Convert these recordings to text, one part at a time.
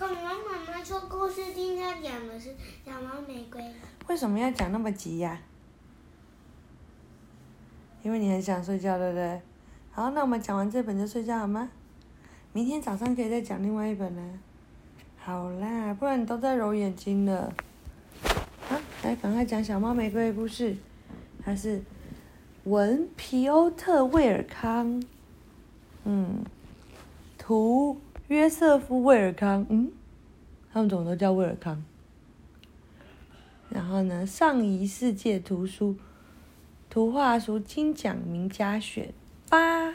恐龙妈妈说故事，今天讲的是小猫玫瑰。为什么要讲那么急呀、因为你很想睡觉，对不对？好，那我们讲完这本就睡觉好吗？明天早上可以再讲另外一本呢。好啦，不然你都在揉眼睛了。好，来赶快讲小猫玫瑰的故事。它是文皮欧特威尔康，嗯，图约瑟夫威尔康，嗯，他们怎么都叫威尔康？然后呢，上一世界图书图画书金奖名家选八。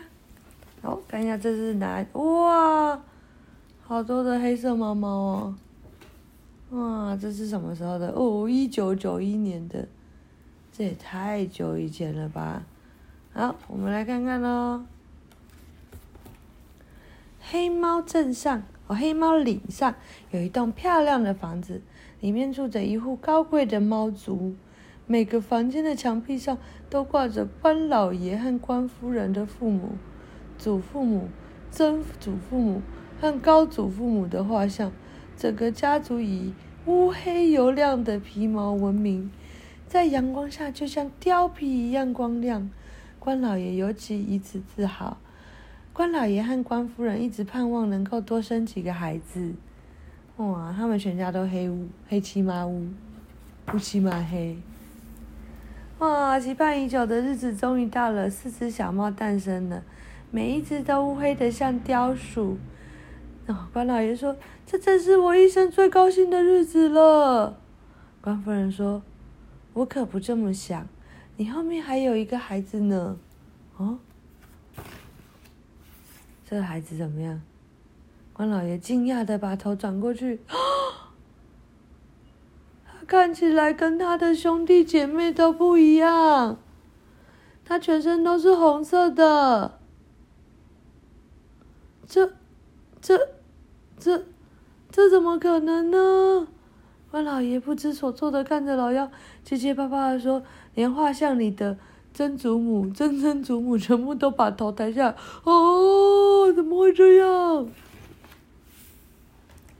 好，看一下这是哪？哇，好多的黑色猫猫哦！哇，这是什么时候的？哦，一九九一年的，这也太久以前了吧？好，我们来看看喽。黑猫镇上，哦，黑猫岭上有一栋漂亮的房子，里面住着一户高贵的猫族。每个房间的墙壁上都挂着关老爷和关夫人的父母、祖父母、曾祖父母和高祖父母的画像。整个家族以乌黑油亮的皮毛闻名，在阳光下就像貂皮一样光亮。关老爷尤其以此自豪。关老爷和关夫人一直盼望能够多生几个孩子。哇，他们全家都黑乌黑漆麻乌，乌漆麻黑。哇，期盼已久的日子终于到了，四只小猫诞生了，每一只都乌黑的像雕塑。哦，关老爷说：“这真是我一生最高兴的日子了。”关夫人说：“我可不这么想，你后面还有一个孩子呢。”哦，这孩子怎么样？关老爷惊讶的把头转过去，他看起来跟他的兄弟姐妹都不一样，他全身都是红色的。这、这、这、这怎么可能呢？关老爷不知所措的看着老妖，结结巴巴的说：“连画像里的曾祖母、曾曾祖母全部都把头抬下。哦，怎么会这样？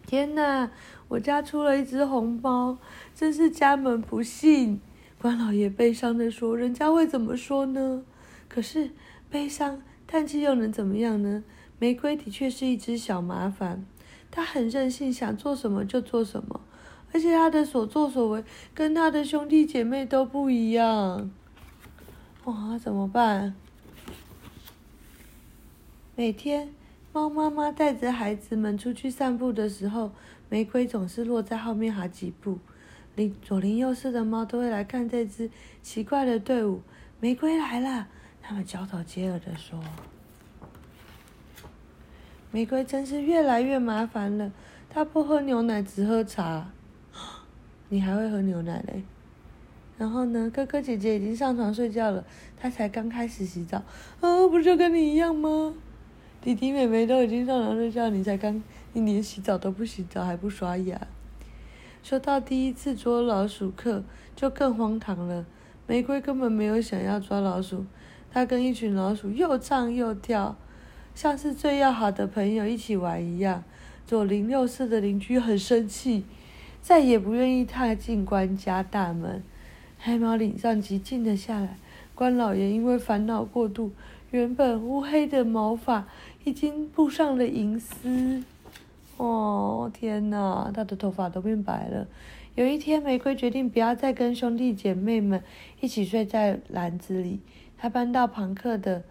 天哪！我家出了一只红猫，真是家门不幸。”关老爷悲伤的说：“人家会怎么说呢？可是悲伤、叹气又能怎么样呢？玫瑰的确是一只小麻烦，它很任性，想做什么就做什么。”而且他的所作所为跟他的兄弟姐妹都不一样，哇，怎么办？每天，猫妈妈带着孩子们出去散步的时候，玫瑰总是落在后面好几步。邻左邻右舍的猫都会来看这只奇怪的队伍。玫瑰来了，他们交头接耳的说：“玫瑰真是越来越麻烦了，它不喝牛奶，只喝茶。”你还会喝牛奶嘞？然后呢？哥哥姐姐已经上床睡觉了，他才刚开始洗澡。啊，不就跟你一样吗？弟弟妹妹都已经上床睡觉，你才刚，你连洗澡都不洗澡，还不刷牙。说到第一次捉老鼠课，就更荒唐了。玫瑰根本没有想要抓老鼠，它跟一群老鼠又唱又跳，像是最要好的朋友一起玩一样。左邻右舍的邻居很生气。再也不愿意踏进关家大门，黑猫领上即静了下来。关老爷因为烦恼过度，原本乌黑的毛发已经布上了银丝。哦，天哪，他的头发都变白了。有一天，玫瑰决定不要再跟兄弟姐妹们一起睡在篮子里，他搬到庞克的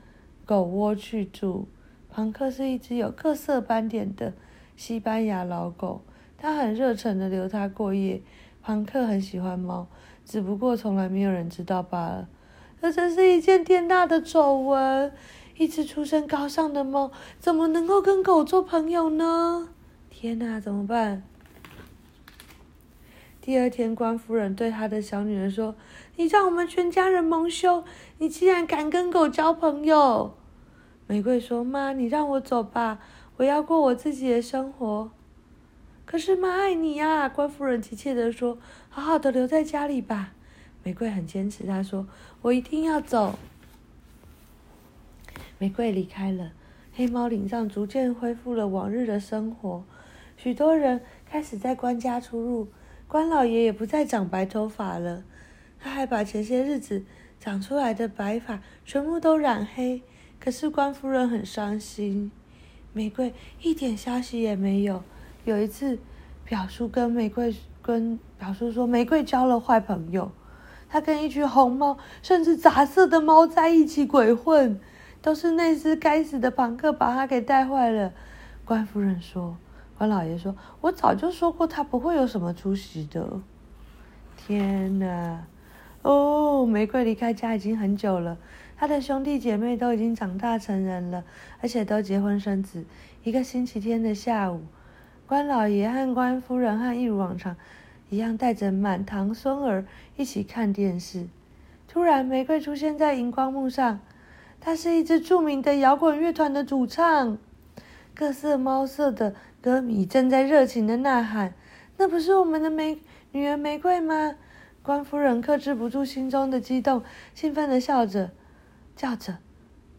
狗窝去住。庞克是一只有各色斑点的西班牙老狗。他很热忱的留他过夜。庞克很喜欢猫，只不过从来没有人知道罢了。这真是一件天大的丑闻！一只出身高尚的猫，怎么能够跟狗做朋友呢？天哪，怎么办？第二天，关夫人对她的小女儿说：“你让我们全家人蒙羞！你竟然敢跟狗交朋友！”玫瑰说：“妈，你让我走吧，我要过我自己的生活。”可是妈爱你呀，关夫人急切地说：“好好的留在家里吧。”玫瑰很坚持，她说：“我一定要走。”玫瑰离开了，黑猫岭上逐渐恢复了往日的生活。许多人开始在官家出入，关老爷也不再长白头发了。他还把前些日子长出来的白发全部都染黑。可是关夫人很伤心，玫瑰一点消息也没有。有一次，表叔跟玫瑰跟表叔说，玫瑰交了坏朋友，他跟一群红猫甚至杂色的猫在一起鬼混，都是那只该死的庞克把他给带坏了。关夫人说，关老爷说，我早就说过他不会有什么出息的。天哪！哦，玫瑰离开家已经很久了。他的兄弟姐妹都已经长大成人了，而且都结婚生子。一个星期天的下午，关老爷和关夫人和一如往常一样，带着满堂孙儿一起看电视。突然，玫瑰出现在荧光幕上。她是一支著名的摇滚乐团的主唱，各色猫色的歌迷正在热情的呐喊：“那不是我们的玫女儿玫瑰吗？”关夫人克制不住心中的激动，兴奋的笑着。叫着，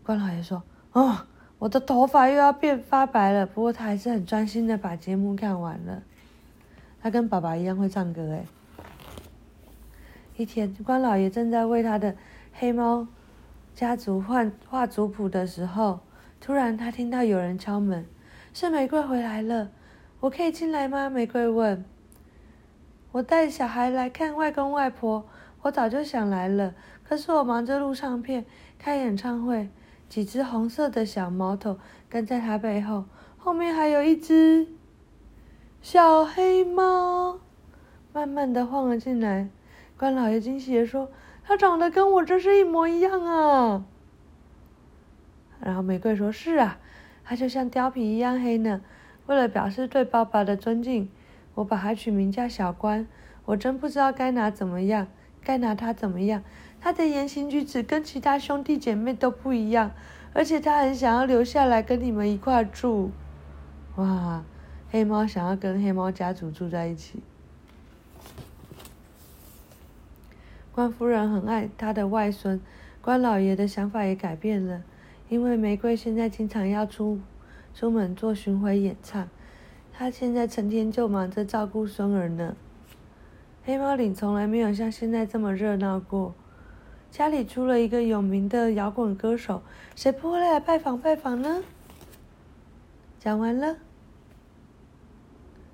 关老爷说：“哦，我的头发又要变发白了。”不过他还是很专心的把节目看完了。他跟爸爸一样会唱歌哎。一天，关老爷正在为他的黑猫家族换画族谱的时候，突然他听到有人敲门，是玫瑰回来了。我可以进来吗？玫瑰问。我带小孩来看外公外婆，我早就想来了，可是我忙着录唱片。开演唱会，几只红色的小毛头跟在他背后，后面还有一只小黑猫，慢慢的晃了进来。关老爷惊喜的说：“它长得跟我这是一模一样啊！”然后玫瑰说：“是啊，它就像貂皮一样黑呢。为了表示对爸爸的尊敬，我把它取名叫小关。我真不知道该拿怎么样，该拿它怎么样。”他的言行举止跟其他兄弟姐妹都不一样，而且他很想要留下来跟你们一块住。哇，黑猫想要跟黑猫家族住在一起。关夫人很爱她的外孙，关老爷的想法也改变了，因为玫瑰现在经常要出出门做巡回演唱，他现在成天就忙着照顾孙儿呢。黑猫岭从来没有像现在这么热闹过。家里出了一个有名的摇滚歌手，谁不会来拜访拜访呢？讲完了，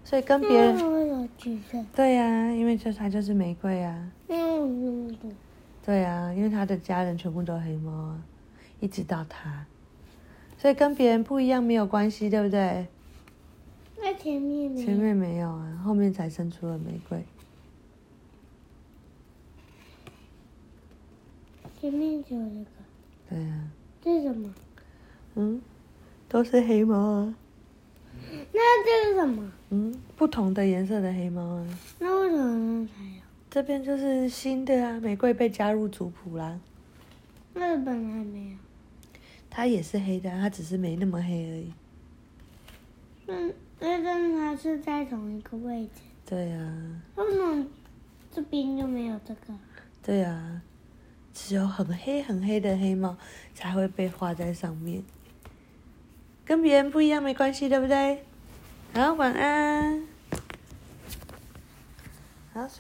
所以跟别人对呀，因为这它就是玫瑰啊。嗯对呀，因为他的家人全部都黑猫啊，一直到他，所以跟别人不一样没有关系，对不对？那前面前面没有啊，后面才生出了玫瑰。前面只有这个。对啊。这是什么？嗯，都是黑猫啊。那这是什么？嗯，不同的颜色的黑猫啊。那为什么才有？这边就是新的啊，玫瑰被加入族谱啦。那本来没有。它也是黑的，它只是没那么黑而已。嗯，那跟它是在同一个位置。对啊。为什么这边就没有这个？对呀。只有很黑很黑的黑猫才会被画在上面，跟别人不一样没关系，对不对？好，晚安。好，睡。